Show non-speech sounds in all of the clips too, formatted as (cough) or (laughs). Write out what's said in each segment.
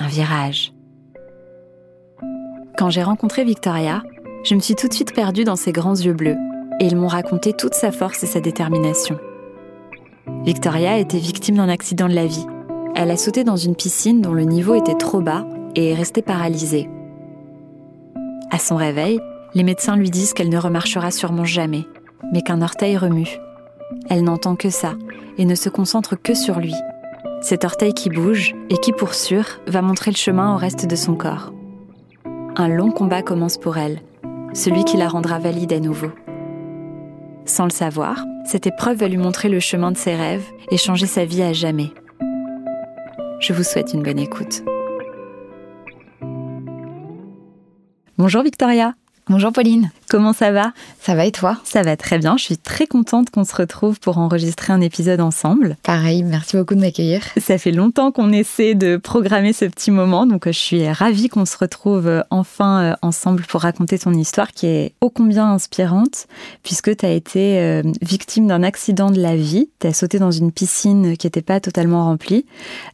un virage. Quand j'ai rencontré Victoria, je me suis tout de suite perdue dans ses grands yeux bleus, et ils m'ont raconté toute sa force et sa détermination. Victoria était victime d'un accident de la vie. Elle a sauté dans une piscine dont le niveau était trop bas et est restée paralysée. À son réveil, les médecins lui disent qu'elle ne remarchera sûrement jamais, mais qu'un orteil remue. Elle n'entend que ça et ne se concentre que sur lui, cet orteil qui bouge et qui, pour sûr, va montrer le chemin au reste de son corps. Un long combat commence pour elle, celui qui la rendra valide à nouveau. Sans le savoir, cette épreuve va lui montrer le chemin de ses rêves et changer sa vie à jamais. Je vous souhaite une bonne écoute. Bonjour Victoria. Bonjour Pauline. Comment ça va? Ça va et toi? Ça va très bien. Je suis très contente qu'on se retrouve pour enregistrer un épisode ensemble. Pareil, merci beaucoup de m'accueillir. Ça fait longtemps qu'on essaie de programmer ce petit moment, donc je suis ravie qu'on se retrouve euh, enfin euh, ensemble pour raconter ton histoire qui est ô combien inspirante, puisque tu as été euh, victime d'un accident de la vie. Tu as sauté dans une piscine qui n'était pas totalement remplie.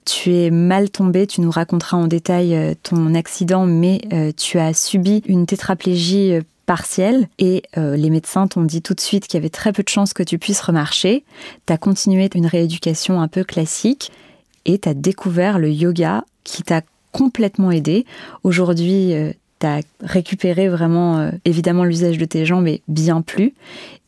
Tu es mal tombé, tu nous raconteras en détail ton accident, mais tu as subi une tétraplégie partielle et euh, les médecins t'ont dit tout de suite qu'il y avait très peu de chances que tu puisses remarcher. Tu as continué une rééducation un peu classique et tu as découvert le yoga qui t'a complètement aidé. Aujourd'hui, euh, tu as récupéré vraiment, euh, évidemment, l'usage de tes jambes, mais bien plus.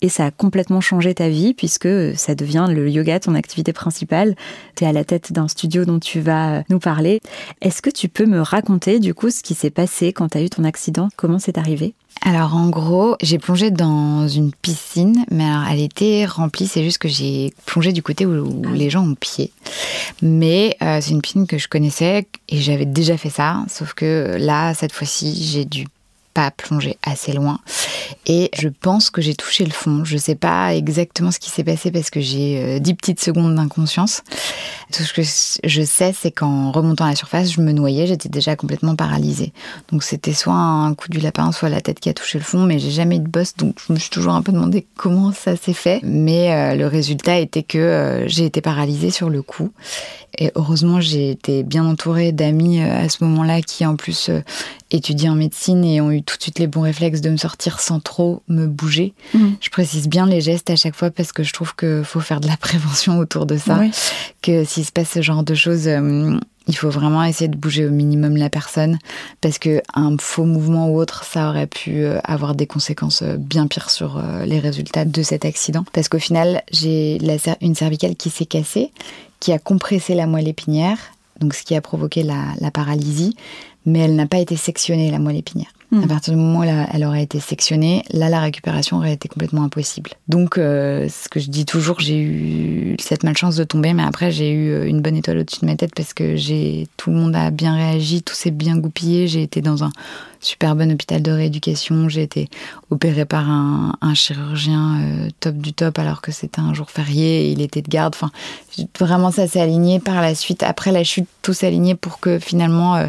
Et ça a complètement changé ta vie puisque ça devient le yoga ton activité principale. Tu es à la tête d'un studio dont tu vas nous parler. Est-ce que tu peux me raconter du coup ce qui s'est passé quand tu as eu ton accident? Comment c'est arrivé? Alors en gros, j'ai plongé dans une piscine, mais alors elle était remplie, c'est juste que j'ai plongé du côté où, ah. les gens ont pied. Mais euh, c'est une piscine que je connaissais et j'avais déjà fait ça, sauf que là, cette fois-ci, j'ai dû pas plonger assez loin. Et je pense que j'ai touché le fond. Je sais pas exactement ce qui s'est passé parce que j'ai euh, dix petites secondes d'inconscience. Tout ce que je sais, c'est qu'en remontant à la surface, je me noyais, j'étais déjà complètement paralysée. Donc c'était soit un coup du lapin, soit la tête qui a touché le fond, mais j'ai jamais eu de bosse, donc je me suis toujours un peu demandé comment ça s'est fait. Mais euh, le résultat était que euh, j'ai été paralysée sur le coup. Et heureusement, j'ai été bien entourée d'amis à ce moment-là qui, en plus, étudié en médecine et ont eu tout de suite les bons réflexes de me sortir sans trop me bouger. Mm. Je précise bien les gestes à chaque fois parce que je trouve qu'il faut faire de la (laughs) prévention autour de ça. Que s'il se passe ce genre de choses, euh, il faut vraiment essayer de bouger au minimum la personne parce que un faux mouvement ou autre, ça aurait pu euh, avoir des conséquences euh, bien pires sur les résultats de cet accident. Parce qu'au final, j'ai une cervicale qui s'est cassée, qui a compressé la moelle épinière donc ce qui a provoqué la paralysie mais elle n'a pas été sectionnée, la moelle épinière. À hmm. partir du moment où elle, aurait été sectionnée, là, la récupération aurait été complètement impossible. Donc, euh, ce que je dis toujours, j'ai eu cette malchance de tomber, mais après, j'ai eu euh, une bonne étoile au-dessus de ma tête parce que tout le monde a bien réagi, tout s'est bien goupillé. J'ai été dans un super bon hôpital de rééducation. J'ai été opérée par un, chirurgien euh, top du top alors que c'était un jour férié et il était de garde. Enfin, vraiment, ça s'est aligné par la suite. Après la chute, tout s'est aligné pour que finalement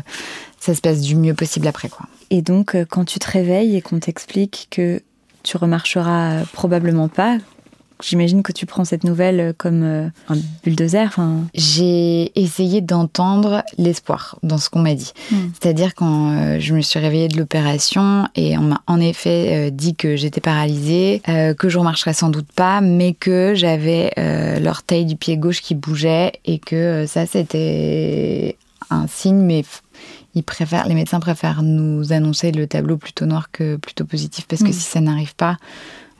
ça se passe du mieux possible après. quoi. Et donc, euh, quand tu te réveilles et qu'on t'explique que tu remarcheras euh, probablement pas, J'imagine que tu prends cette nouvelle euh, comme un bulldozer. J'ai essayé d'entendre l'espoir dans ce qu'on m'a dit. Hmm. C'est-à-dire quand je me suis réveillée de l'opération et on m'a en effet dit que j'étais paralysée, que je remarcherais sans doute pas, mais que j'avais l'orteil du pied gauche qui bougeait et que ça c'était un signe, mais ils préfèrent, les médecins préfèrent nous annoncer le tableau plutôt noir que plutôt positif parce que mm. si ça n'arrive pas,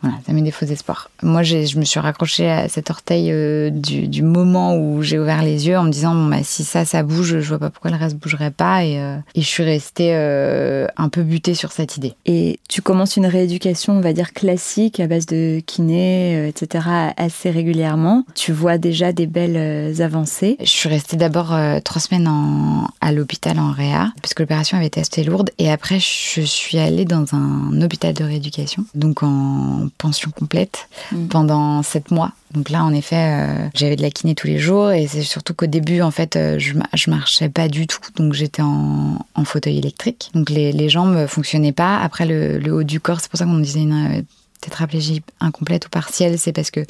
Voilà, ça met des faux espoirs. Moi, je me suis raccrochée à cet orteil euh, du, moment où j'ai ouvert les yeux en me disant bon, bah, si ça, ça bouge, je vois pas pourquoi le reste bougerait pas. Et, euh, et je suis restée euh, un peu butée sur cette idée. Et tu commences une rééducation, on va dire classique, à base de kiné, etc., assez régulièrement. Tu vois déjà des belles avancées. Je suis restée d'abord trois semaines en, à l'hôpital en réa, parce que l'opération avait été assez lourde. Et après, je suis allée dans un hôpital de rééducation, donc en pension complète mm. pendant sept mois. Donc là, en effet, euh, j'avais de la kiné tous les jours et c'est surtout qu'au début, en fait, euh, je, je marchais pas du tout. Donc j'étais en, fauteuil électrique. Donc les, les jambes fonctionnaient pas. Après, le, haut du corps, c'est pour ça qu'on disait une euh, tétraplégie incomplète ou partielle. C'est parce que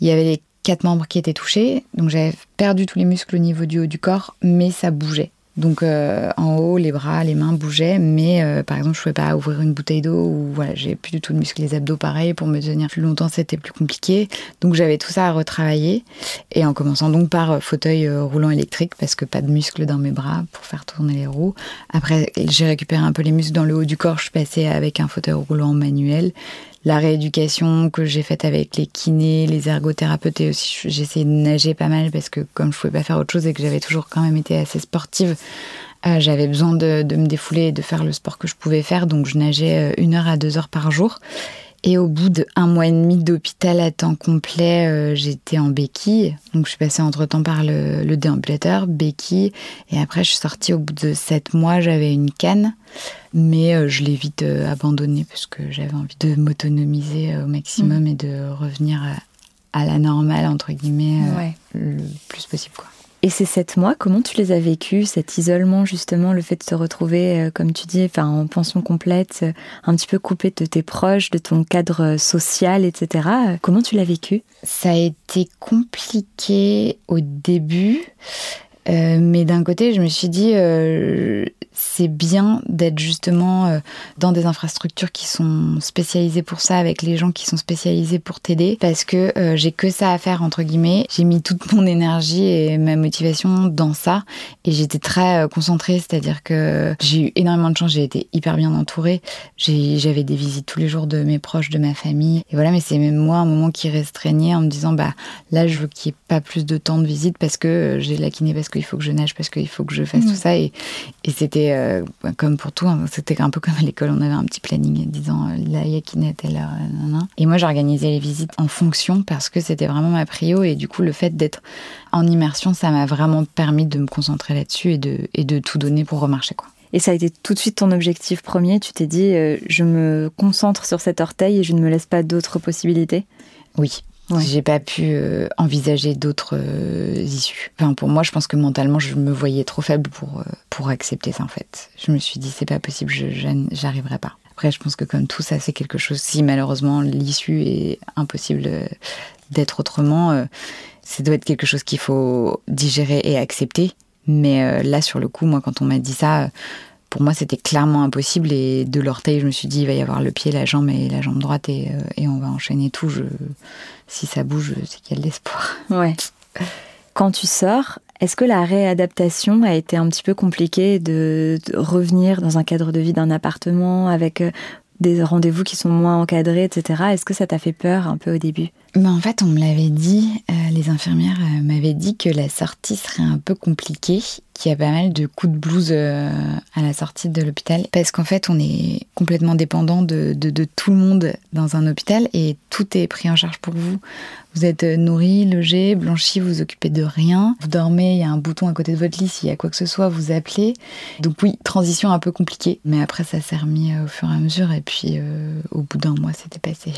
il y avait les quatre membres qui étaient touchés. Donc j'avais perdu tous les muscles au niveau du haut du corps, mais ça bougeait. Donc euh, en haut, les bras, les mains bougeaient, mais euh, par exemple, je ne pouvais pas ouvrir une bouteille d'eau ou voilà, j'ai plus du tout de muscles les abdos pareil pour me tenir plus longtemps, c'était plus compliqué. Donc j'avais tout ça à retravailler et en commençant donc par euh, fauteuil roulant électrique parce que pas de muscles dans mes bras pour faire tourner les roues. Après, j'ai récupéré un peu les muscles dans le haut du corps, je passée avec un fauteuil roulant manuel la rééducation que j'ai faite avec les kinés, les ergothérapeutes et aussi essayé de nager pas mal parce que comme je pouvais pas faire autre chose et que j'avais toujours quand même été assez sportive, euh, j'avais besoin de, me défouler et de faire le sport que je pouvais faire. Donc je nageais euh, une heure à deux heures par jour. Et au bout d'un mois et demi d'hôpital à temps complet, euh, j'étais en béquille. Donc je suis passée entre-temps par le, déambulateur, béquille. Et après, je suis sortie au bout de sept mois, j'avais une canne. Mais euh, je l'ai vite euh, abandonnée parce que j'avais envie de m'autonomiser au maximum mmh. et de revenir à, la normale, entre guillemets, le plus possible. quoi. Et ces sept mois, comment tu les as vécus, cet isolement justement, le fait de te retrouver, euh, comme tu dis, en pension complète, euh, un petit peu coupé de tes proches, de ton cadre euh, social, etc. Comment tu l'as vécu? Ça a été compliqué au début. mais d'un côté, je me suis dit, c'est bien d'être justement euh, dans des infrastructures qui sont spécialisées pour ça, avec les gens qui sont spécialisés pour t'aider, parce que euh, j'ai que ça à faire, entre guillemets. J'ai mis toute mon énergie et ma motivation dans ça, et j'étais très euh, concentrée, c'est-à-dire que j'ai eu énormément de chance, j'ai été hyper bien entourée, j'avais des visites tous les jours de mes proches, de ma famille, et voilà, mais c'est même moi un moment qui restreignait en me disant, bah là, je veux qu'il n'y ait pas plus de temps de visite parce que j'ai la kiné, parce qu'il faut que je nage, parce qu'il faut que je fasse mmh. tout ça, et, et c'était euh, comme pour tout, hein, c'était un peu comme à l'école, on avait un petit planning disant euh, la yakinet est là. Et moi, j'organisais les visites en fonction parce que c'était vraiment ma prio. Et du coup, le fait d'être en immersion, ça m'a vraiment permis de me concentrer là-dessus et de, et de tout donner pour remarcher. Quoi. Et ça a été tout de suite ton objectif premier Tu t'es dit, euh, je me concentre sur cet orteil et je ne me laisse pas d'autres possibilités? Oui, j'ai pas pu euh, envisager d'autres euh, issues. Enfin, pour moi, je pense que mentalement, je me voyais trop faible pour, euh, pour accepter ça, en fait. Je me suis dit, c'est pas possible, j'arriverai pas. Après, je pense que comme tout ça, c'est quelque chose, si malheureusement l'issue est impossible d'être autrement, ça doit être quelque chose qu'il faut digérer et accepter. Mais là, sur le coup, moi, quand on m'a dit ça, pour moi, c'était clairement impossible. Et de l'orteil, je me suis dit, il va y avoir le pied, la jambe et la jambe droite, et, et on va enchaîner tout. Si ça bouge, c'est qu'il y a de l'espoir. Ouais. Quand tu sors, est-ce que la réadaptation a été un petit peu compliquée de, revenir dans un cadre de vie d'un appartement avec euh, des rendez-vous qui sont moins encadrés, etc. Est-ce que ça t'a fait peur un peu au début? Ben En fait, on me l'avait dit, euh, les infirmières euh, m'avaient dit que la sortie serait un peu compliquée, qu'il y a pas mal de coups de blues euh, à la sortie de l'hôpital, parce qu'en fait, on est complètement dépendant de, de, tout le monde dans un hôpital et tout est pris en charge pour vous. Vous êtes nourri, logé, blanchi, vous vous occupez de rien. Vous dormez, il y a un bouton à côté de votre lit, s'il y a quoi que ce soit, vous appelez. Donc oui, transition un peu compliquée, mais après ça s'est remis au fur et à mesure et puis au bout d'un mois, c'était passé.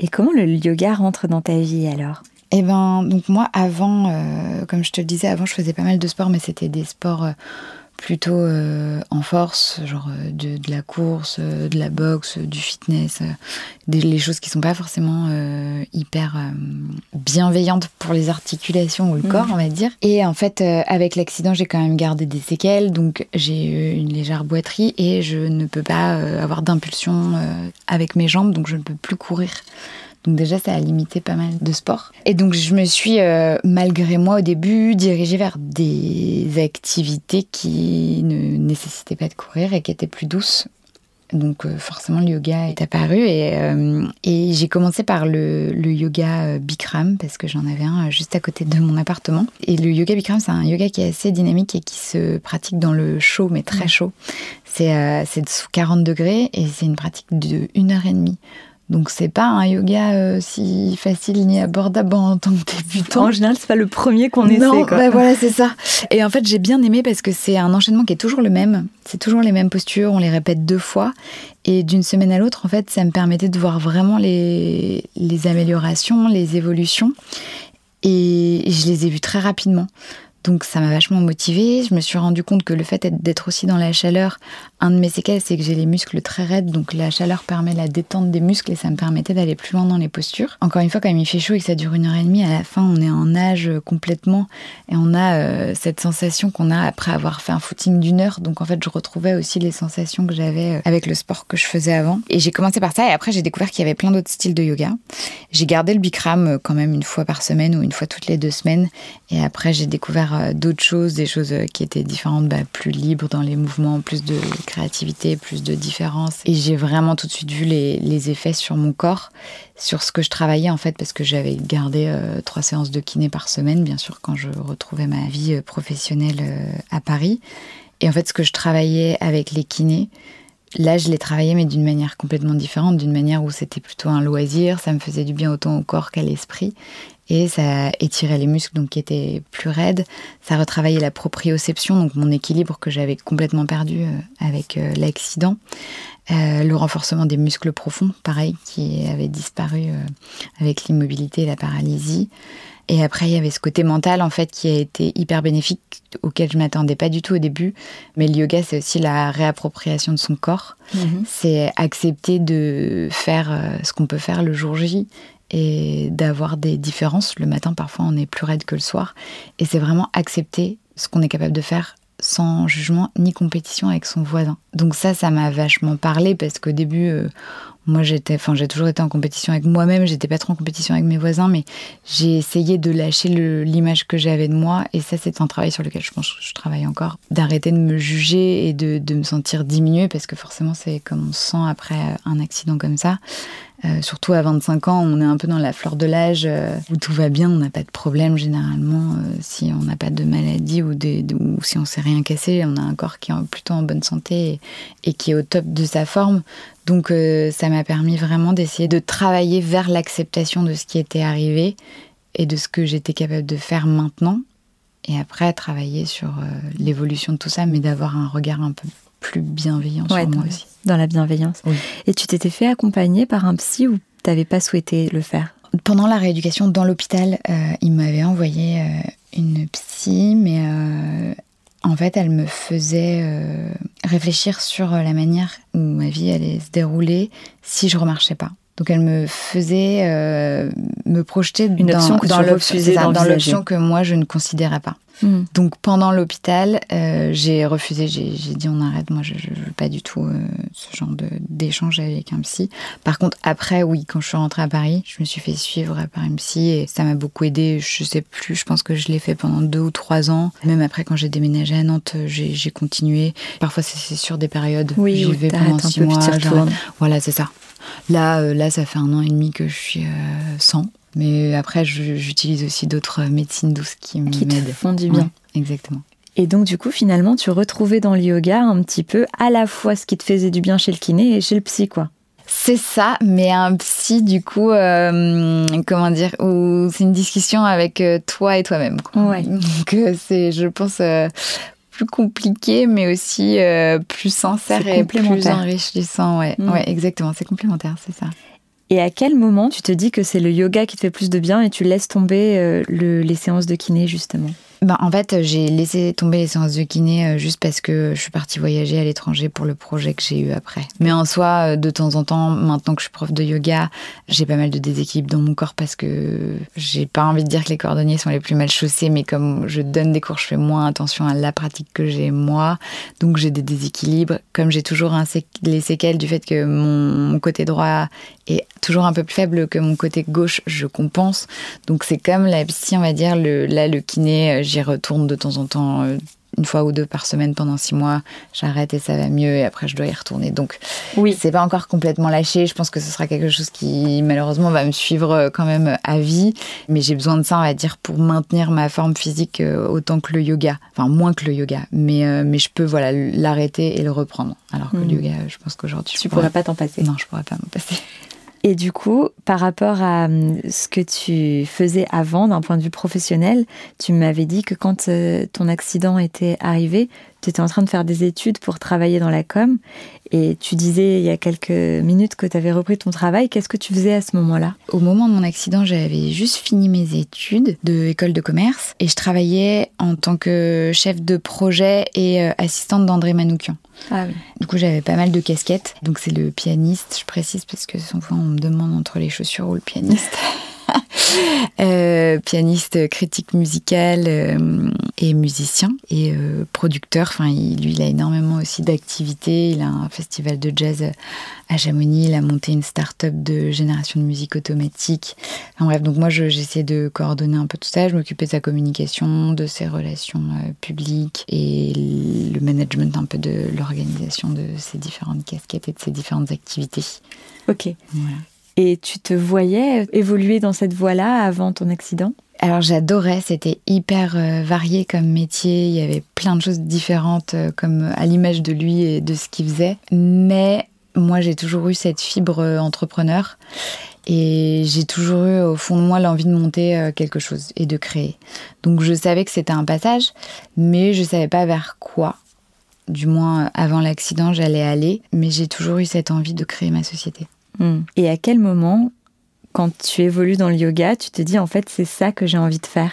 Et comment le yoga rentre dans ta vie alors? Eh ben, donc moi, avant, euh, comme je te le disais, avant, je faisais pas mal de sports, mais c'était des sports euh, plutôt euh, en force, genre de, la course, de la boxe, du fitness, des, les choses qui sont pas forcément hyper bienveillantes pour les articulations ou le mmh. corps, on va dire. Et en fait, avec l'accident, j'ai quand même gardé des séquelles, donc j'ai eu une légère boiterie et je ne peux pas avoir d'impulsion avec mes jambes, donc je ne peux plus courir. Donc déjà, ça a limité pas mal de sport. Et donc je me suis, euh, malgré moi au début, dirigée vers des activités qui ne nécessitaient pas de courir et qui étaient plus douces. Donc euh, forcément, le yoga est apparu et, euh, et j'ai commencé par le, le, yoga Bikram parce que j'en avais un juste à côté de mon appartement. Et le yoga Bikram, c'est un yoga qui est assez dynamique et qui se pratique dans le chaud, mais très chaud. C'est euh, sous 40 degrés et c'est une pratique de une heure et demie. Donc c'est pas un yoga euh, si facile ni abordable en tant que débutant. En général, c'est pas le premier qu'on essaie. Non, bah voilà, c'est ça. Et en fait, j'ai bien aimé parce que c'est un enchaînement qui est toujours le même. C'est toujours les mêmes postures, on les répète deux fois. Et d'une semaine à l'autre, en fait, ça me permettait de voir vraiment les, les améliorations, les évolutions. Et je les ai vues très rapidement. Donc ça m'a vachement motivée. Je me suis rendu compte que le fait d'être aussi dans la chaleur, un de mes séquelles, c'est que j'ai les muscles très raides. Donc la chaleur permet la détente des muscles et ça me permettait d'aller plus loin dans les postures. Encore une fois, quand il fait chaud et que ça dure une heure et demie, à la fin, on est en nage complètement et on a euh, cette sensation qu'on a après avoir fait un footing d'une heure. Donc en fait, je retrouvais aussi les sensations que j'avais euh, avec le sport que je faisais avant. Et j'ai commencé par ça et après, j'ai découvert qu'il y avait plein d'autres styles de yoga. J'ai gardé le Bikram euh, quand même une fois par semaine ou une fois toutes les deux semaines. Et après, j'ai découvert euh, d'autres choses, des choses euh, qui étaient différentes, bah, plus libres dans les mouvements, plus de créativité, plus de différence. Et j'ai vraiment tout de suite vu les, effets sur mon corps, sur ce que je travaillais en fait, parce que j'avais gardé euh, trois séances de kiné par semaine, bien sûr, quand je retrouvais ma vie professionnelle à Paris. Et en fait, ce que je travaillais avec les kinés, Là, je l'ai travaillé, mais d'une manière complètement différente, d'une manière où c'était plutôt un loisir, ça me faisait du bien autant au corps qu'à l'esprit et ça étirait les muscles donc qui étaient plus raides. Ça retravaillait la proprioception, donc mon équilibre que j'avais complètement perdu euh, avec euh, l'accident. Euh, le renforcement des muscles profonds, pareil, qui avait disparu avec l'immobilité et la paralysie. Et après, il y avait ce côté mental, en fait, qui a été hyper bénéfique, auquel je m'attendais pas du tout au début. Mais le yoga, c'est aussi la réappropriation de son corps. Mhm. C'est accepter de faire ce qu'on peut faire le jour J et d'avoir des différences. Le matin, parfois, on est plus raide que le soir. Et c'est vraiment accepter ce qu'on est capable de faire sans jugement ni compétition avec son voisin. Donc ça, ça m'a vachement parlé parce qu'au début, euh, moi j'étais, enfin j'ai toujours été en compétition avec moi-même, j'étais pas trop en compétition avec mes voisins, mais j'ai essayé de lâcher l'image que j'avais de moi. Et ça c'est un travail sur lequel je pense que je travaille encore, d'arrêter de me juger et de, de me sentir diminuée parce que forcément c'est comme on se sent après un accident comme ça. Euh, surtout à 25 ans, on est un peu dans la fleur de l'âge euh, où tout va bien, on n'a pas de problème généralement. Euh, si on n'a pas de maladie ou, si on s'est rien cassé, on a un corps qui est plutôt en bonne santé et, qui est au top de sa forme. Donc ça m'a permis vraiment d'essayer de travailler vers l'acceptation de ce qui était arrivé et de ce que j'étais capable de faire maintenant. Et après, travailler sur l'évolution de tout ça, mais d'avoir un regard un peu plus bienveillant sur moi aussi dans la bienveillance. Et tu t'étais fait accompagner par un psy ou tu n'avais pas souhaité le faire? Pendant la rééducation dans l'hôpital, euh, il m'avait envoyé euh, une psy, mais euh, en fait, elle me faisait réfléchir sur la manière où ma vie allait se dérouler si je remarchais pas. Donc elle me faisait me projeter une dans l'option que moi je ne considérais pas. Hmm. Donc pendant l'hôpital, euh, j'ai refusé, j'ai dit on arrête, moi je, ne veux pas du tout euh, ce genre d'échange avec un psy. Par contre après, oui, quand je suis rentrée à Paris, je me suis fait suivre par un psy et ça m'a beaucoup aidé. Je sais plus, je pense que je l'ai fait pendant deux ou trois ans. Même après quand j'ai déménagé à Nantes, j'ai continué. Parfois c'est sur des périodes. Oui, j'y vais pendant six mois. Voilà, c'est ça. Là, euh, là, ça fait un an et demi que je suis sans. Mais après, j'utilise aussi d'autres médecines douces qui. Qui te font du bien. exactement. Et donc, du coup, finalement, tu retrouvais dans le yoga un petit peu à la fois ce qui te faisait du bien chez le kiné et chez le psy, quoi. C'est ça, mais un psy, du coup, euh, comment dire, où c'est une discussion avec euh, toi et toi-même. Ouais. (laughs) Donc, euh, c'est, je pense, plus compliqué, mais aussi plus sincère et plus enrichissant. Ouais, mm. ouais exactement, c'est complémentaire, c'est ça. Et à quel moment tu te dis que c'est le yoga qui te fait plus de bien et tu laisses tomber euh, les séances de kiné justement? Ben, en fait, j'ai laissé tomber les séances de kiné euh, juste parce que je suis partie voyager à l'étranger pour le projet que j'ai eu après. Mais en soi, euh, de temps en temps, maintenant que je suis prof de yoga, j'ai pas mal de déséquilibre dans mon corps parce que j'ai pas envie de dire que les cordonniers sont les plus mal chaussés, mais comme je donne des cours, je fais moins attention à la pratique que j'ai moi. Donc j'ai des déséquilibres. Comme j'ai toujours les séquelles du fait que mon, côté droit est toujours un peu plus faible que mon côté gauche, je compense. Donc c'est comme la psy, on va dire, là, le kiné, j'y retourne de temps en temps euh, une fois ou deux par semaine pendant six mois, j'arrête et ça va mieux et après je dois y retourner. Donc oui, c'est pas encore complètement lâché. Je pense que ce sera quelque chose qui malheureusement va me suivre euh, quand même à vie, mais j'ai besoin de ça, on va dire, pour maintenir ma forme physique euh, autant que le yoga, enfin moins que le yoga, mais euh, mais je peux voilà l'arrêter et le reprendre. Alors que le Mhm. yoga, je pense qu'aujourd'hui tu je pourrais pas t'en passer. Non, je pourrais pas m'en passer. Et du coup, par rapport à hum, ce que tu faisais avant d'un point de vue professionnel, tu m'avais dit que quand euh, ton accident était arrivé, tu étais en train de faire des études pour travailler dans la com. Et tu disais il y a quelques minutes que tu avais repris ton travail. Qu'est-ce que tu faisais à ce moment-là? Au moment de mon accident, j'avais juste fini mes études de école de commerce et je travaillais en tant que chef de projet et euh, assistante d'André Manoukian. Ah oui. Du coup, j'avais pas mal de casquettes. Donc, c'est le pianiste, je précise, parce que souvent on me demande entre les chaussures ou le pianiste. (laughs) Euh, pianiste, critique musical euh, et musicien et euh, producteur. Enfin, il- lui, il a énormément aussi d'activités. Il a un festival de jazz à Chamonix. Il a monté une start-up de génération de musique automatique. Enfin, bref, donc moi, je- j'essaie de coordonner un peu tout ça. Je m'occupais de sa communication, de ses relations euh, publiques et le management un peu de l'organisation de ses différentes casquettes et de ses différentes activités. Ok. Voilà. Et tu te voyais évoluer dans cette voie-là avant ton accident? Alors j'adorais, c'était hyper euh, varié comme métier, il y avait plein de choses différentes euh, comme à l'image de lui et de ce qu'il faisait. Mais moi j'ai toujours eu cette fibre euh, entrepreneur et j'ai toujours eu au fond de moi l'envie de monter euh, quelque chose et de créer. Donc je savais que c'était un passage, mais je savais pas vers quoi. Du moins euh, avant l'accident j'allais aller, mais j'ai toujours eu cette envie de créer ma société. Hmm. Et à quel moment, quand tu évolues dans le yoga, tu te dis en fait c'est ça que j'ai envie de faire?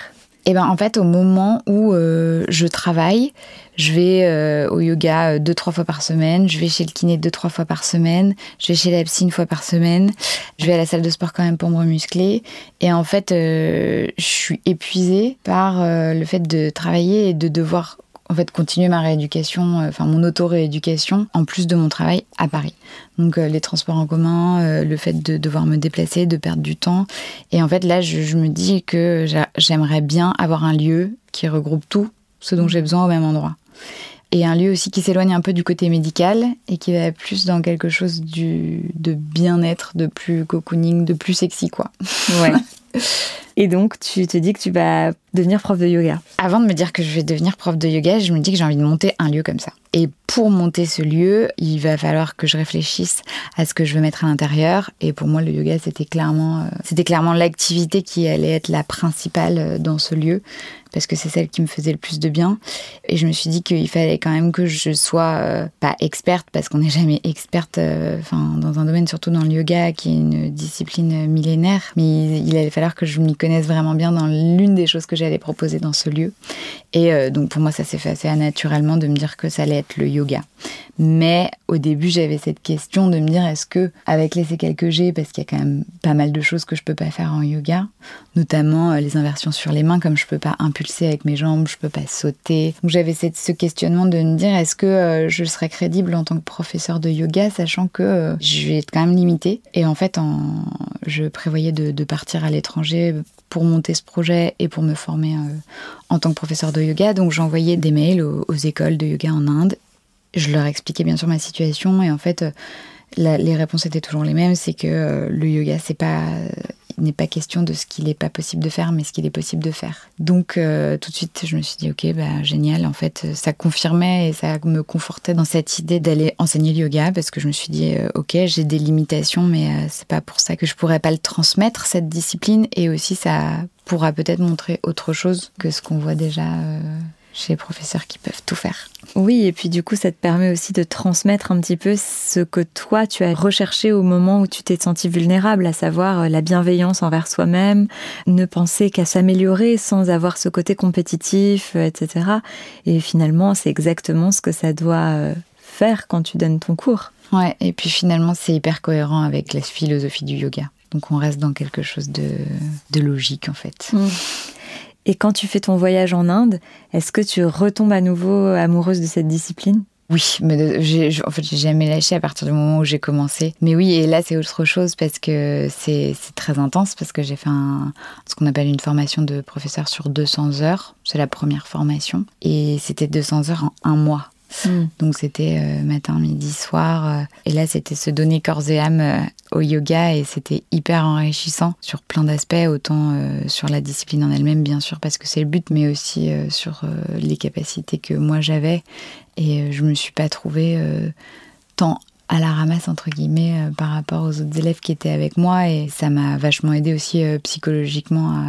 Eh ben, en fait, au moment où euh, je travaille, je vais euh, au yoga euh, deux, trois fois par semaine, je vais chez le kiné deux, trois fois par semaine, je vais chez la psy une fois par semaine, je vais à la salle de sport quand même pour me muscler. Et en fait, euh, je suis épuisée par le fait de travailler et de devoir en fait continuer ma rééducation, euh, enfin mon auto-rééducation, en plus de mon travail à Paris. Donc euh, les transports en commun, euh, le fait de devoir me déplacer, de perdre du temps. Et en fait là, je, je me dis que j'a- j'aimerais bien avoir un lieu qui regroupe tout ce dont j'ai besoin au même endroit. Et un lieu aussi qui s'éloigne un peu du côté médical et qui va plus dans quelque chose du, de bien-être, de plus cocooning, de plus sexy quoi. Ouais. (laughs) Et donc tu te dis que tu vas devenir prof de yoga. Avant de me dire que je vais devenir prof de yoga, je me dis que j'ai envie de monter un lieu comme ça. Et pour monter ce lieu, il va falloir que je réfléchisse à ce que je veux mettre à l'intérieur. Et pour moi, le yoga, c'était clairement, euh, c'était clairement l'activité qui allait être la principale euh, dans ce lieu, parce que c'est celle qui me faisait le plus de bien. Et je me suis dit qu'il fallait quand même que je sois euh, pas experte, parce qu'on n'est jamais experte, enfin dans un domaine surtout dans le yoga, qui est une discipline millénaire. Mais il, il allait falloir que je m'y connaisse vraiment bien dans l'une des choses que j'allais proposer dans ce lieu. Et euh, donc pour moi, ça s'est fait assez naturellement de me dire que ça allait être le yoga. Mais au début, j'avais cette question de me dire est-ce que, avec les séquelles que j'ai, parce qu'il y a quand même pas mal de choses que je peux pas faire en yoga, notamment euh, les inversions sur les mains, comme je peux pas impulser avec mes jambes, je peux pas sauter. Donc j'avais cette- ce questionnement de me dire est-ce que euh, je serais crédible en tant que professeur de yoga, sachant que je vais être quand même limitée. Et en fait, en- je prévoyais de, de partir à l'étranger pour monter ce projet et pour me former euh, en tant que professeur de yoga. Donc j'envoyais des mails aux, écoles de yoga en Inde. Je leur expliquais bien sûr ma situation et en fait euh, les réponses étaient toujours les mêmes. C'est que euh, le yoga c'est pas n'est pas question de ce qu'il n'est pas possible de faire, mais ce qu'il est possible de faire. Donc euh, tout de suite, je me suis dit, ok, bah, génial. En fait, ça confirmait et ça me confortait dans cette idée d'aller enseigner le yoga, parce que je me suis dit, euh, ok, j'ai des limitations, mais euh, c'est pas pour ça que je pourrais pas le transmettre, cette discipline. Et aussi, ça pourra peut-être montrer autre chose que ce qu'on voit déjà euh, chez les professeurs qui peuvent tout faire. Oui, et puis du coup, ça te permet aussi de transmettre un petit peu ce que toi, tu as recherché au moment où tu t'es senti vulnérable, à savoir euh, la bienveillance envers soi-même, ne penser qu'à s'améliorer sans avoir ce côté compétitif, euh, etc. Et finalement, c'est exactement ce que ça doit euh, faire quand tu donnes ton cours. Ouais, et puis finalement, c'est hyper cohérent avec la philosophie du yoga. Donc on reste dans quelque chose de, de logique en fait. Et quand tu fais ton voyage en Inde, est-ce que tu retombes à nouveau amoureuse de cette discipline? Oui, mais j'ai, en fait, j'ai jamais lâché à partir du moment où j'ai commencé. Mais oui, et là, c'est autre chose parce que c'est, très intense parce que j'ai fait ce qu'on appelle une formation de professeur sur 200 heures. C'est la première formation. Et c'était 200 heures en un mois. Hmm. Donc c'était euh, matin, midi, soir. Euh, et là, c'était se donner corps et âme euh, au yoga et c'était hyper enrichissant sur plein d'aspects, autant sur la discipline en elle-même, bien sûr, parce que c'est le but, mais aussi sur les capacités que moi j'avais. Et je me suis pas trouvée tant à la ramasse entre guillemets par rapport aux autres élèves qui étaient avec moi et ça m'a vachement aidé aussi psychologiquement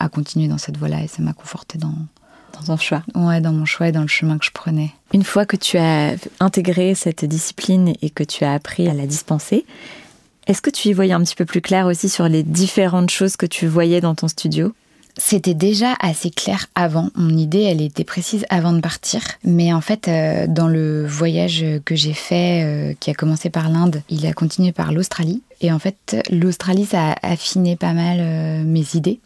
à, continuer dans cette voie-là et ça m'a conforté dans, dans ton choix. Ouais, dans mon choix et dans le chemin que je prenais. Une fois que tu as intégré cette discipline et que tu as appris à la dispenser, est-ce que tu y voyais un petit peu plus clair aussi sur les différentes choses que tu voyais dans ton studio? C'était déjà assez clair avant. Mon idée, elle était précise avant de partir. Mais en fait, euh, dans le voyage que j'ai fait, euh, qui a commencé par l'Inde, il a continué par l'Australie. Et en fait, l'Australie, ça a affiné pas mal euh, mes idées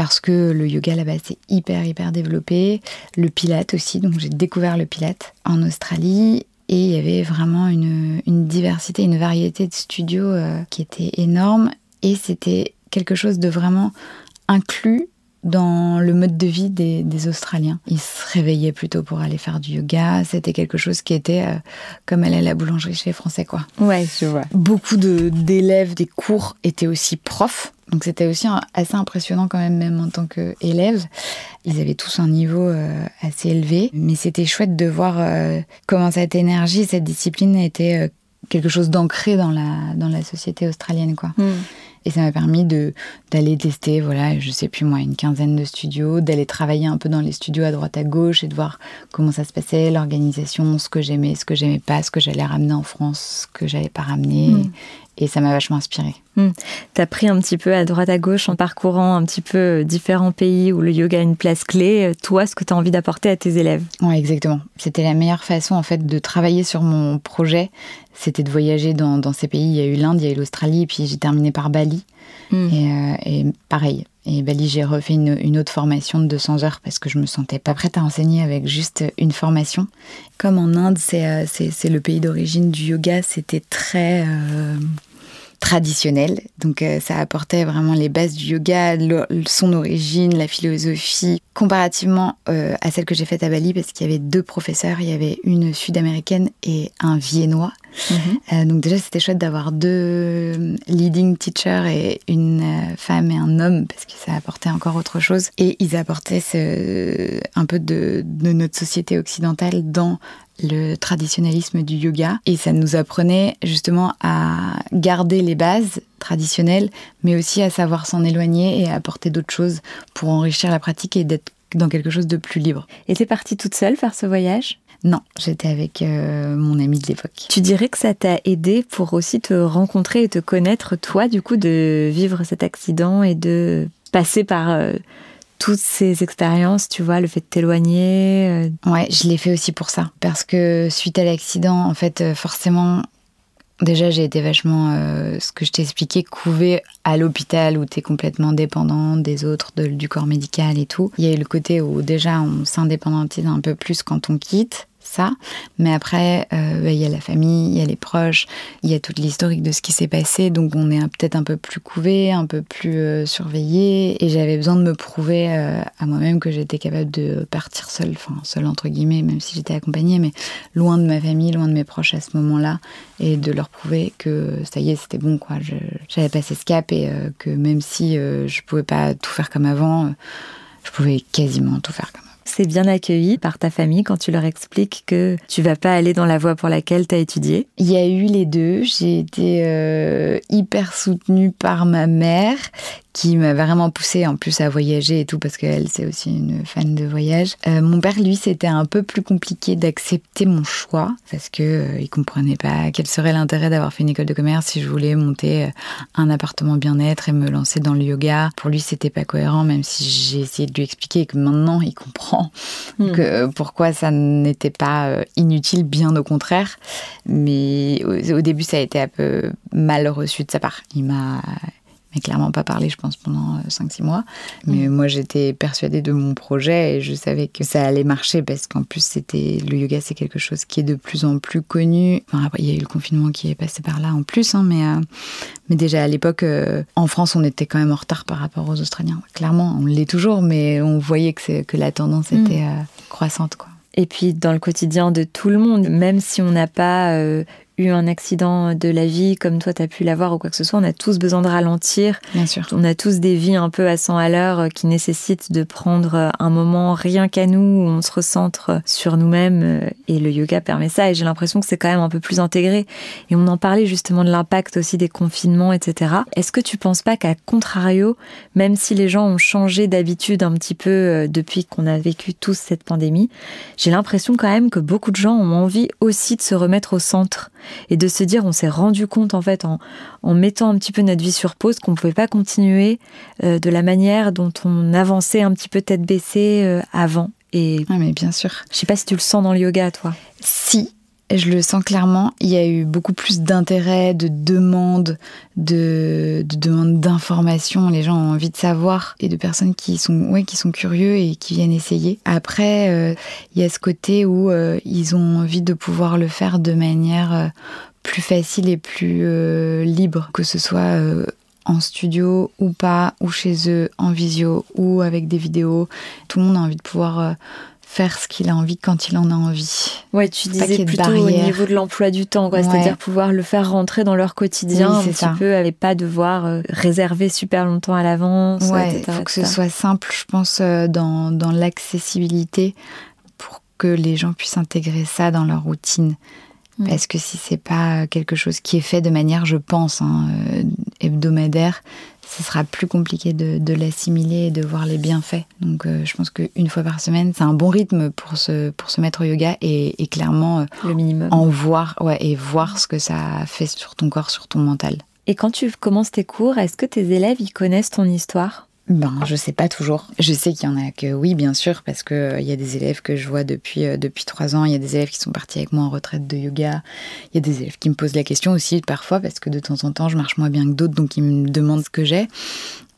parce que le yoga là-bas c'est hyper hyper développé, le pilate aussi, donc j'ai découvert le pilate en Australie. Et il y avait vraiment une, diversité, une variété de studios euh, qui était énorme. Et c'était quelque chose de vraiment inclus dans le mode de vie des, Australiens. Ils se réveillaient plutôt pour aller faire du yoga. C'était quelque chose qui était euh, comme aller à la boulangerie chez les Français, quoi. Ouais, je vois. Beaucoup d'élèves des cours étaient aussi profs. Donc c'était aussi assez impressionnant quand même, même en tant qu'élève. Ils avaient tous un niveau euh, assez élevé, mais c'était chouette de voir euh, comment cette énergie, cette discipline était quelque chose d'ancré dans la, dans la société australienne. quoi. Hmm. Et ça m'a permis d'aller tester, voilà, je sais plus moi, une quinzaine de studios, d'aller travailler un peu dans les studios à droite à gauche et de voir comment ça se passait, l'organisation, ce que j'aimais, ce que j'aimais pas, ce que j'allais ramener en France, ce que j'allais pas ramener. Hmm. Et ça m'a vachement inspiré. Hmm. Tu as pris un petit peu à droite à gauche en parcourant un petit peu euh, différents pays où le yoga a une place clé, euh, toi, ce que tu as envie d'apporter à tes élèves? Oui, exactement. C'était la meilleure façon en fait de travailler sur mon projet, c'était de voyager dans, dans, ces pays. Il y a eu l'Inde, il y a eu l'Australie, puis j'ai terminé par Bali. Hmm. Euh, et, pareil. Et Bali, j'ai refait une, autre formation de 200 heures parce que je me sentais pas prête à enseigner avec juste une formation. Comme en Inde, c'est le pays d'origine du yoga, c'était très traditionnel. Donc euh, ça apportait vraiment les bases du yoga, son origine, la philosophie, comparativement euh, à celle que j'ai faite à Bali, parce qu'il y avait deux professeurs, il y avait une sud-américaine et un viennois. Mhm. Euh, donc déjà c'était chouette d'avoir deux leading teachers et une femme et un homme, parce que ça apportait encore autre chose. Et ils apportaient ce, un peu de, de notre société occidentale dans le traditionnalisme du yoga et ça nous apprenait justement à garder les bases traditionnelles mais aussi à savoir s'en éloigner et à apporter d'autres choses pour enrichir la pratique et d'être dans quelque chose de plus libre. Et t'es partie toute seule faire ce voyage? Non, j'étais avec euh, mon ami de l'époque. Tu dirais que ça t'a aidé pour aussi te rencontrer et te connaître, toi, du coup, de vivre cet accident et de passer par euh, toutes ces expériences, tu vois, le fait de t'éloigner euh. Ouais, je l'ai fait aussi pour ça. Parce que suite à l'accident, en fait, euh, forcément, déjà, j'ai été vachement, euh, ce que je t'ai expliqué, couvée à l'hôpital où tu es complètement dépendant des autres, du corps médical et tout. Il y a eu le côté où déjà on s'indépendantise un peu plus quand on quitte ça. Mais après, euh, il y a la famille, il y a les proches, il y a toute l'historique de ce qui s'est passé. Donc on est peut-être un peu plus couvé, un peu plus euh, surveillé. Et j'avais besoin de me prouver euh, à moi-même que j'étais capable de partir seule, enfin seule entre guillemets, même si j'étais accompagnée, mais loin de ma famille, loin de mes proches à ce moment-là. Et de leur prouver que ça y est, c'était bon, quoi. J'avais passé ce cap et que même si je pouvais pas tout faire comme avant, je pouvais quasiment tout faire comme avant c'est bien accueilli par ta famille quand tu leur expliques que tu vas pas aller dans la voie pour laquelle tu as étudié Il y a eu les deux. J'ai été euh, hyper soutenue par ma mère qui m'a vraiment poussée en plus à voyager et tout parce qu'elle c'est aussi une fan de voyage. Euh, mon père lui c'était un peu plus compliqué d'accepter mon choix parce que euh, il comprenait pas quel serait l'intérêt d'avoir fait une école de commerce si je voulais monter euh, un appartement bien-être et me lancer dans le yoga. Pour lui c'était pas cohérent même si j'ai essayé de lui expliquer que maintenant il comprend hmm. que pourquoi ça n'était pas inutile bien au contraire. Mais au, au début ça a été un peu mal reçu de sa part. Il m'a mais clairement pas parlé, je pense, pendant 5-6 mois. Mais mm. moi, j'étais persuadée de mon projet et je savais que ça allait marcher parce qu'en plus, c'était le yoga, c'est quelque chose qui est de plus en plus connu. Enfin, après, il y a eu le confinement qui est passé par là en plus, hein, mais, mais déjà à l'époque, en France, on était quand même en retard par rapport aux Australiens. Clairement, on l'est toujours, mais on voyait que, que la tendance mm. était croissante, quoi. Et puis dans le quotidien de tout le monde, même si on n'a pas euh, eu un accident de la vie comme toi tu as pu l'avoir ou quoi que ce soit, on a tous besoin de ralentir. Bien sûr. On a tous des vies un peu à 100 à l'heure euh, qui nécessitent de prendre euh, un moment rien qu'à nous où on se recentre sur nous-mêmes euh, et le yoga permet ça et j'ai l'impression que c'est quand même un peu plus intégré et on en parlait justement de l'impact aussi des confinements etc. Est-ce que tu penses pas qu'à contrario, même si les gens ont changé d'habitude un petit peu depuis qu'on a vécu tous cette pandémie, j'ai l'impression quand même que beaucoup de gens ont envie aussi de se remettre au centre et de se dire on s'est rendu compte en fait en, mettant un petit peu notre vie sur pause qu'on ne pouvait pas continuer euh, de la manière dont on avançait un petit peu tête baissée euh, avant. Et ah mais bien sûr. Je sais pas si tu le sens dans le yoga toi. Si, je le sens clairement. Il y a eu beaucoup plus d'intérêt, de demandes, de, de demandes d'informations. Les gens ont envie de savoir et de personnes qui sont, ouais, qui sont curieux et qui viennent essayer. Après, euh, il y a ce côté où euh, ils ont envie de pouvoir le faire de manière euh, plus facile et plus libre, que ce soit en studio ou pas, ou chez eux, en visio, ou avec des vidéos. Tout le monde a envie de pouvoir faire ce qu'il a envie quand il en a envie. Ouais, tu disais plutôt au niveau de l'emploi du temps, c'est-à-dire pouvoir le faire rentrer dans leur quotidien un petit peu, et pas devoir euh, réserver super longtemps à l'avance. Ouais, il faut que ce soit simple, je pense, euh, dans, dans l'accessibilité pour que les gens puissent intégrer ça dans leur routine. Mm. Parce que si c'est pas quelque chose qui est fait de manière, je pense, hein, euh, hebdomadaire, ce sera plus compliqué de, l'assimiler et de voir les bienfaits. Donc euh, je pense qu'une fois par semaine, c'est un bon rythme pour se, pour se mettre au yoga et, clairement euh, le minimum. en voir ouais, et voir ce que ça fait sur ton corps, sur ton mental. Et quand tu commences tes cours, est-ce que tes élèves ils connaissent ton histoire? Ben, je sais pas toujours. Je sais qu'il y en a que oui, bien sûr, parce que euh, il y a des élèves que je vois depuis euh, depuis trois ans. Il y a des élèves qui sont partis avec moi en retraite de yoga. Il y a des élèves qui me posent la question aussi parfois parce que de temps en temps je marche moins bien que d'autres, donc ils me demandent ce que j'ai.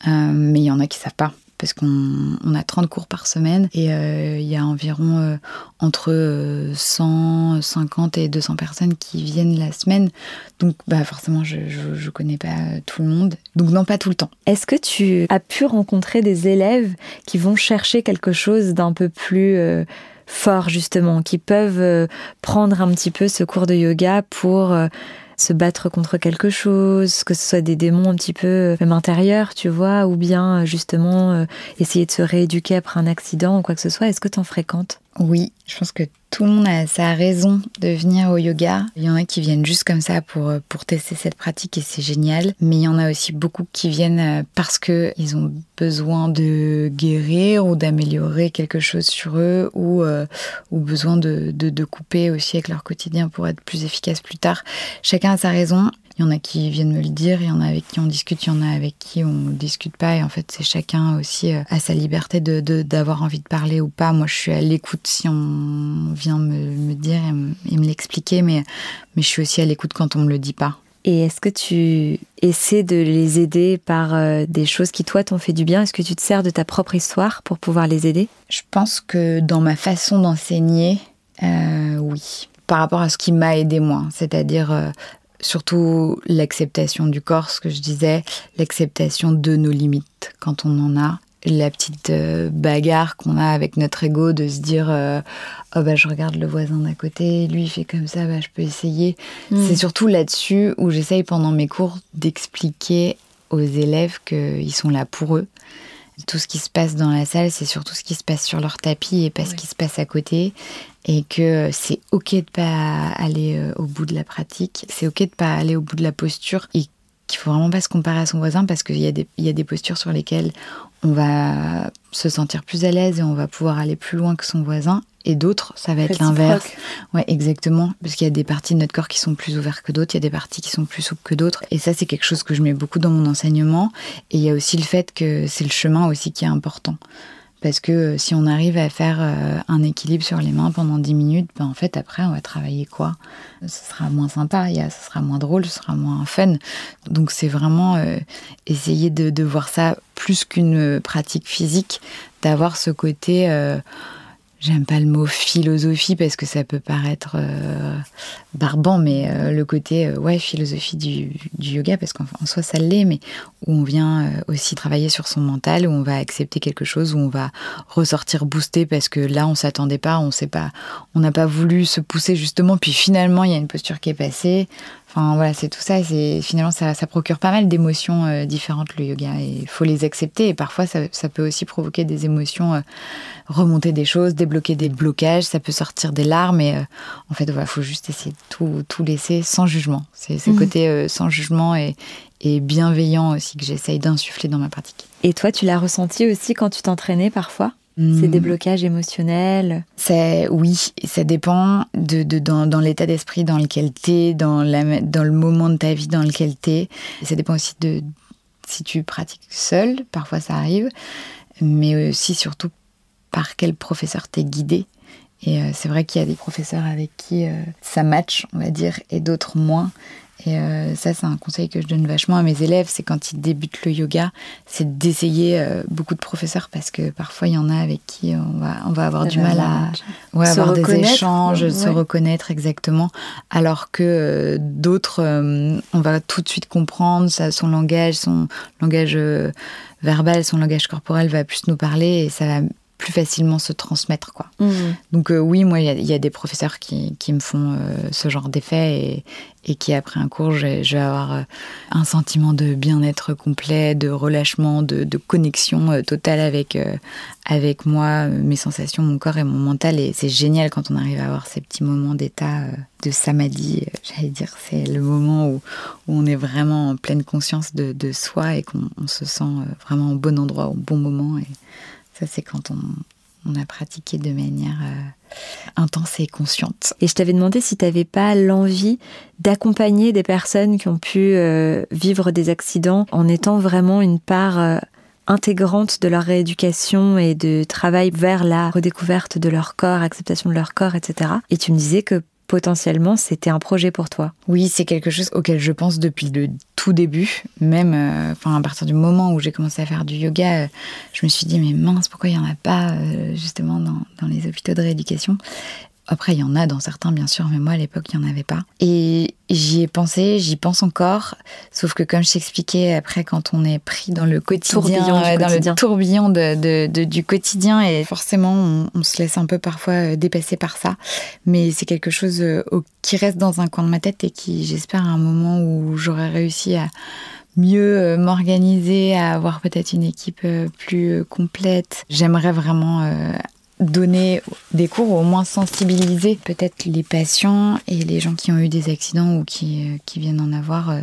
Euh, mais il y en a qui savent pas parce qu'on a 30 cours par semaine et euh, il y a environ euh, entre 150 euh, et 200 personnes qui viennent la semaine. Donc bah, forcément, je ne connais pas tout le monde. Donc non, pas tout le temps. Est-ce que tu as pu rencontrer des élèves qui vont chercher quelque chose d'un peu plus... fort justement, qui peuvent prendre un petit peu ce cours de yoga pour se battre contre quelque chose, que ce soit des démons un petit peu euh, même intérieurs, tu vois, ou bien euh, justement euh, essayer de se rééduquer après un accident ou quoi que ce soit. Est-ce que tu en fréquentes? Oui, je pense que tout le monde a sa raison de venir au yoga. Il y en a qui viennent juste comme ça pour, euh, tester cette pratique et c'est génial. Mais il y en a aussi beaucoup qui viennent euh, parce qu'ils ont besoin de guérir ou d'améliorer quelque chose sur eux ou, euh, besoin de, de couper aussi avec leur quotidien pour être plus efficace plus tard. Chacun a sa raison. Il y en a qui viennent me le dire, il y en a avec qui on discute, il y en a avec qui on ne discute pas. Et en fait, c'est chacun aussi à sa liberté d'avoir de, d'avoir envie de parler ou pas. Moi, je suis à l'écoute si on vient me, dire et me, l'expliquer, mais, mais je suis aussi à l'écoute quand on me le dit pas. Et est-ce que tu essaies de les aider par euh, des choses qui, toi, t'ont fait du bien? Est-ce que tu te sers de ta propre histoire pour pouvoir les aider? Je pense que dans ma façon d'enseigner, euh, oui. Par rapport à ce qui m'a aidé moi, c'est-à-dire euh, surtout l'acceptation du corps, ce que je disais, l'acceptation de nos limites quand on en a, la petite euh, bagarre qu'on a avec notre ego de se dire euh, oh bah je regarde le voisin d'à côté lui il fait comme ça bah je peux essayer. Mm. c'est surtout là-dessus où j'essaye pendant mes cours d'expliquer aux élèves qu'ils sont là pour eux tout ce qui se passe dans la salle c'est surtout ce qui se passe sur leur tapis et pas ce qui se passe à côté. Et que c'est ok de pas aller euh, au bout de la pratique. C'est ok de pas aller au bout de la posture et qu'il faut vraiment pas se comparer à son voisin parce qu'il y, y, a des postures sur lesquelles on va se sentir plus à l'aise et on va pouvoir aller plus loin que son voisin. Et d'autres, ça va être l'inverse. Ouais, exactement. Parce qu'il y a des parties de notre corps qui sont plus ouvertes que d'autres, il y a des parties qui sont plus souples que d'autres. Et ça, c'est quelque chose que je mets beaucoup dans mon enseignement. Et il y a aussi le fait que c'est le chemin aussi qui est important. Parce que euh, si on arrive à faire euh, un équilibre sur les mains pendant 10 minutes, ben en fait, après, on va travailler quoi? Ce sera moins sympa, ce sera moins drôle, ce sera moins fun. Donc, c'est vraiment euh, essayer de, de, voir ça plus qu'une pratique physique, d'avoir ce côté J'aime pas le mot philosophie parce que ça peut paraître euh, barbant, mais euh, le côté, euh, ouais, philosophie du, yoga, parce qu'en soi ça l'est, mais où on vient aussi travailler sur son mental, où on va accepter quelque chose, où on va ressortir boosté parce que là on s'attendait pas, on sait pas, on n'a pas voulu se pousser justement, puis finalement il y a une posture qui est passée. Enfin voilà, c'est tout ça. C'est finalement ça, ça, procure pas mal d'émotions différentes le yoga et il faut les accepter. Et parfois ça, ça peut aussi provoquer des émotions remonter des choses, débloquer des blocages, ça peut sortir des larmes. Et euh, en fait, il voilà, faut juste essayer de tout, tout laisser sans jugement. C'est ce mhm. côté euh, sans jugement et, et bienveillant aussi que j'essaye d'insuffler dans ma pratique. Et toi, tu l'as ressenti aussi quand tu t'entraînais parfois? Ces hmm. déblocages émotionnels C'est Oui, ça dépend de, de dans, dans l'état d'esprit dans lequel tu es, dans, la, dans le moment de ta vie dans lequel tu es. Ça dépend aussi de si tu pratiques seul, parfois ça arrive, mais aussi surtout par quel professeur t'es guidé. Et euh, c'est vrai qu'il y a des professeurs avec qui euh, ça match, on va dire, et d'autres moins. Et euh, ça, c'est un conseil que je donne vachement à mes élèves, c'est quand ils débutent le yoga, c'est d'essayer beaucoup de professeurs parce que parfois il y en a avec qui on va, on va avoir du mal à ouais, avoir des échanges, se reconnaître exactement, alors que d'autres, on va tout de suite comprendre ça, son langage, son langage verbal, son langage corporel va plus nous parler et ça va plus facilement se transmettre. Quoi. Mmh. Donc euh, oui, moi, il y, a des professeurs qui, qui me font euh, ce genre d'effet et, et, qui, après un cours, je, vais avoir euh, un sentiment de bien-être complet, de relâchement, de, de connexion totale avec, avec moi, mes sensations, mon corps et mon mental. Et c'est génial quand on arrive à avoir ces petits moments d'état de samadhi, j'allais dire. C'est le moment où, où, on est vraiment en pleine conscience de, de soi et qu'on se sent vraiment au bon endroit, au bon moment. Et ça, c'est quand on, a pratiqué de manière euh, intense et consciente. Et je t'avais demandé si tu n'avais pas l'envie d'accompagner des personnes qui ont pu euh, vivre des accidents en étant vraiment une part euh, intégrante de leur rééducation et de travail vers la redécouverte de leur corps, acceptation de leur corps, etc. Et tu me disais que potentiellement c'était un projet pour toi. Oui, c'est quelque chose auquel je pense depuis le tout début, même euh, à partir du moment où j'ai commencé à faire du yoga, euh, je me suis dit mais mince pourquoi il y en a pas euh, justement dans, dans, les hôpitaux de rééducation? Après, il y en a dans certains, bien sûr, mais moi, à l'époque, il n'y en avait pas. Et j'y ai pensé, j'y pense encore. Sauf que, comme je t'expliquais, après, quand on est pris dans le quotidien, dans le tourbillon de, du quotidien, et forcément, on, se laisse un peu parfois euh, dépasser par ça. Mais c'est quelque chose euh, qui reste dans un coin de ma tête et qui, j'espère, à un moment où j'aurai réussi à mieux euh, m'organiser, à avoir peut-être une équipe plus complète. J'aimerais vraiment donner des cours ou au moins sensibiliser peut-être les patients et les gens qui ont eu des accidents ou qui, euh, qui viennent en avoir euh,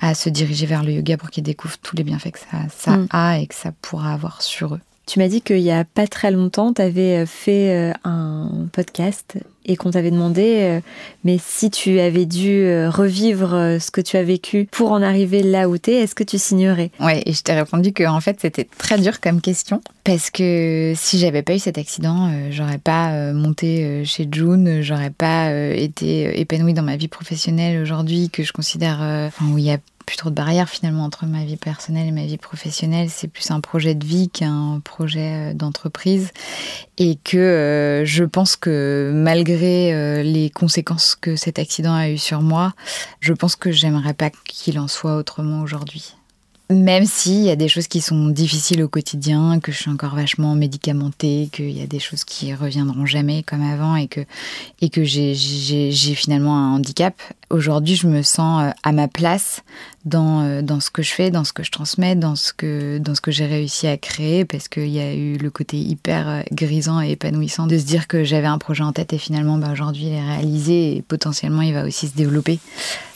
à se diriger vers le yoga pour qu'ils découvrent tous les bienfaits que ça, ça mm. a et que ça pourra avoir sur eux. Tu m'as dit qu'il n'y a pas très longtemps, tu avais euh, fait un podcast et qu'on t'avait demandé, euh, mais si tu avais dû euh, revivre euh, ce que tu as vécu pour en arriver là où tu es, est-ce que tu signerais? Ouais, et je t'ai répondu que en fait c'était très dur comme question parce que si j'avais pas eu cet accident, j'aurais pas monté chez June, j'aurais pas été épanouie dans ma vie professionnelle aujourd'hui que je considère, enfin où il y a plus trop de barrières finalement entre ma vie personnelle et ma vie professionnelle. C'est plus un projet de vie qu'un projet euh, d'entreprise. Et que euh, je pense que malgré euh, les conséquences que cet accident a eu sur moi, je pense que j'aimerais pas qu'il en soit autrement aujourd'hui. Même s'il y a des choses qui sont difficiles au quotidien, que je suis encore vachement médicamentée, qu'il y a des choses qui reviendront jamais comme avant et que, et que j'ai finalement un handicap, aujourd'hui je me sens euh, à ma place dans, euh, dans ce que je fais, dans ce que je transmets, dans ce que, que j'ai réussi à créer parce qu'il y a eu le côté hyper euh, grisant et épanouissant de se dire que j'avais un projet en tête et finalement bah, aujourd'hui il est réalisé et potentiellement il va aussi se développer.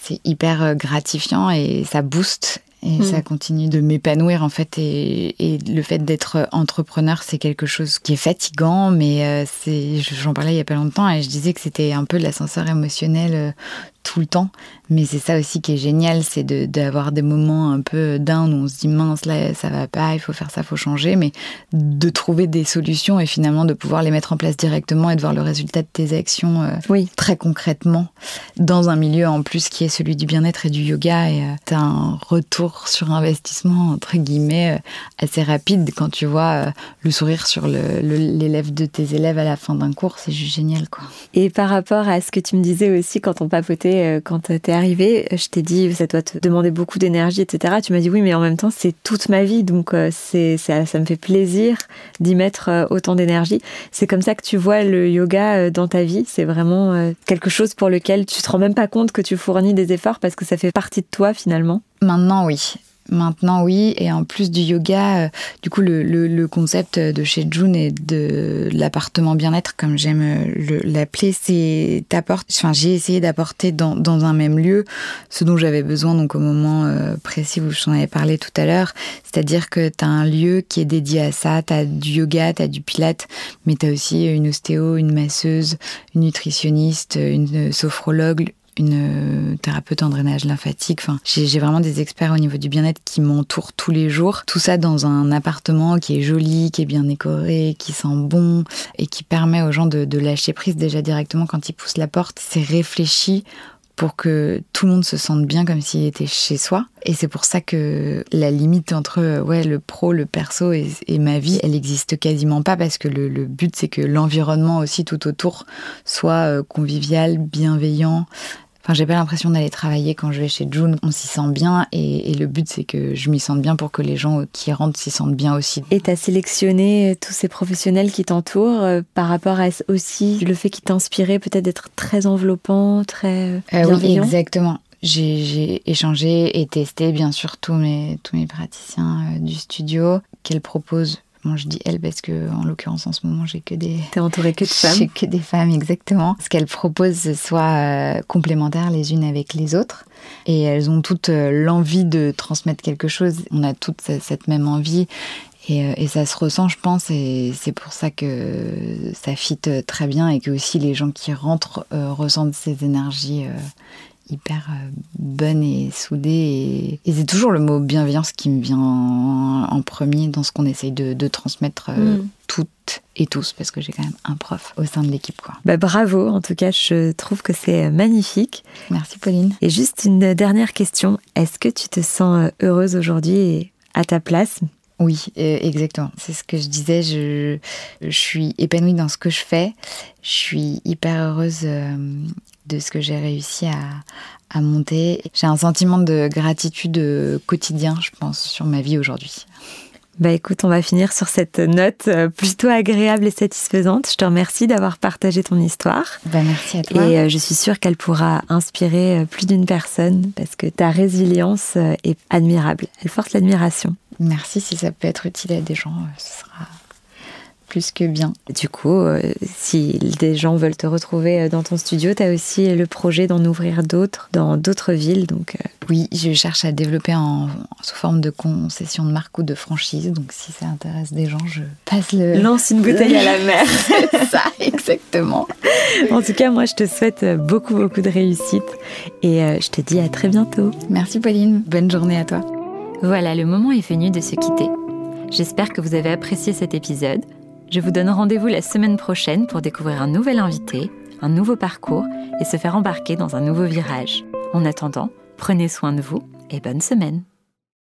C'est hyper gratifiant et ça booste et hmm. ça continue de m'épanouir en fait. Et, et le fait d'être entrepreneur, c'est quelque chose qui est fatigant, mais euh, c'est, j'en parlais il y a pas longtemps et je disais que c'était un peu l'ascenseur émotionnel euh, tout le temps. Mais c'est ça aussi qui est génial, c'est d'avoir des moments un peu down où on se dit mince, là, ça va pas, il faut faire ça, il faut changer, mais de trouver des solutions et finalement de pouvoir les mettre en place directement et de voir le résultat de tes actions euh, oui. très concrètement dans un milieu en plus qui est celui du bien-être et du yoga. Et euh, tu as un retour sur investissement, entre guillemets, euh, assez rapide quand tu vois le sourire sur l'élève de tes élèves à la fin d'un cours, c'est juste génial. quoi. Et par rapport à ce que tu me disais aussi quand on papotait, quand tu es arrivé, je t'ai dit, ça doit te demander beaucoup d'énergie, etc. Tu m'as dit oui, mais en même temps, c'est toute ma vie, donc c'est ça, ça me fait plaisir d'y mettre autant d'énergie. C'est comme ça que tu vois le yoga dans ta vie. C'est vraiment quelque chose pour lequel tu te rends même pas compte que tu fournis des efforts parce que ça fait partie de toi finalement. Maintenant, oui. Maintenant, oui. Et en plus du yoga, euh, du coup, le, concept de chez June et de l'appartement bien-être, comme j'aime euh, l'appeler, c'est Enfin, j'ai essayé d'apporter dans, un même lieu ce dont j'avais besoin, donc au moment euh, précis où je t'en avais parlé tout à l'heure. C'est-à-dire que tu as un lieu qui est dédié à ça. Tu as du yoga, tu as du pilate, mais tu as aussi une ostéo, une masseuse, une nutritionniste, une sophrologue, une euh, thérapeute en drainage lymphatique. Enfin, j'ai vraiment des experts au niveau du bien-être qui m'entourent tous les jours. Tout ça dans un appartement qui est joli, qui est bien décoré, qui sent bon et qui permet aux gens de, de lâcher prise déjà directement quand ils poussent la porte. C'est réfléchi pour que tout le monde se sente bien comme s'il était chez soi. Et c'est pour ça que la limite entre ouais, le pro, le perso et, ma vie, elle n'existe quasiment pas parce que le, le but c'est que l'environnement aussi tout autour soit euh, convivial, bienveillant, Enfin, j'ai pas l'impression d'aller travailler quand je vais chez June. On s'y sent bien et, le but c'est que je m'y sente bien pour que les gens qui rentrent s'y sentent bien aussi. Et tu as sélectionné tous ces professionnels qui t'entourent euh, par rapport à aussi le fait qu'ils t'inspiraient peut-être d'être très enveloppant, très euh, euh, oui, exactement. J'ai échangé et testé bien sûr tous mes, tous mes praticiens du studio qu'elles proposent Bon, je dis elle parce que en l'occurrence en ce moment j'ai que des. T'es entourée que de (laughs) femmes. J'ai que des femmes exactement. Ce qu'elles proposent soit euh, complémentaires les unes avec les autres et elles ont toutes euh, l'envie de transmettre quelque chose. On a toutes cette même envie et, euh, et, ça se ressent, je pense, et c'est pour ça que ça fit très bien et que aussi les gens qui rentrent ressentent ces énergies hyper euh, bonne et soudée. Et, c'est toujours le mot bienveillance qui me vient en premier dans ce qu'on essaye de, transmettre euh, mm. toutes et tous, parce que j'ai quand même un prof au sein de l'équipe. Quoi. Bah, bravo, en tout cas, je trouve que c'est magnifique. Merci Pauline. Et juste une dernière question, est-ce que tu te sens euh, heureuse aujourd'hui à ta place? Oui, exactement. C'est ce que je disais. Je, je, suis épanouie dans ce que je fais. Je suis hyper heureuse de ce que j'ai réussi à, monter. J'ai un sentiment de gratitude quotidien, je pense, sur ma vie aujourd'hui. Bah écoute, on va finir sur cette note euh, plutôt agréable et satisfaisante. Je te remercie d'avoir partagé ton histoire. Bah merci à toi. Et euh, je suis sûre qu'elle pourra inspirer euh, plus d'une personne parce que ta résilience est admirable. Elle force l'admiration. Merci, si ça peut être utile à des gens, ce sera plus que bien. Du coup, euh, si des gens veulent te retrouver euh, dans ton studio, tu as aussi le projet d'en ouvrir d'autres dans d'autres villes. Donc, euh. Oui, je cherche à développer en, sous forme de concession de marque ou de franchise. Donc si ça intéresse des gens, je passe le... Lance une bouteille à la mer. (laughs) C'est ça, exactement. en tout cas, moi, je te souhaite beaucoup, beaucoup de réussite. Et je te dis à très bientôt. Merci Pauline. Bonne journée à toi. Voilà, le moment est venu de se quitter. J'espère que vous avez apprécié cet épisode. Je vous donne rendez-vous la semaine prochaine pour découvrir un nouvel invité, un nouveau parcours et se faire embarquer dans un nouveau virage. En attendant, prenez soin de vous et bonne semaine.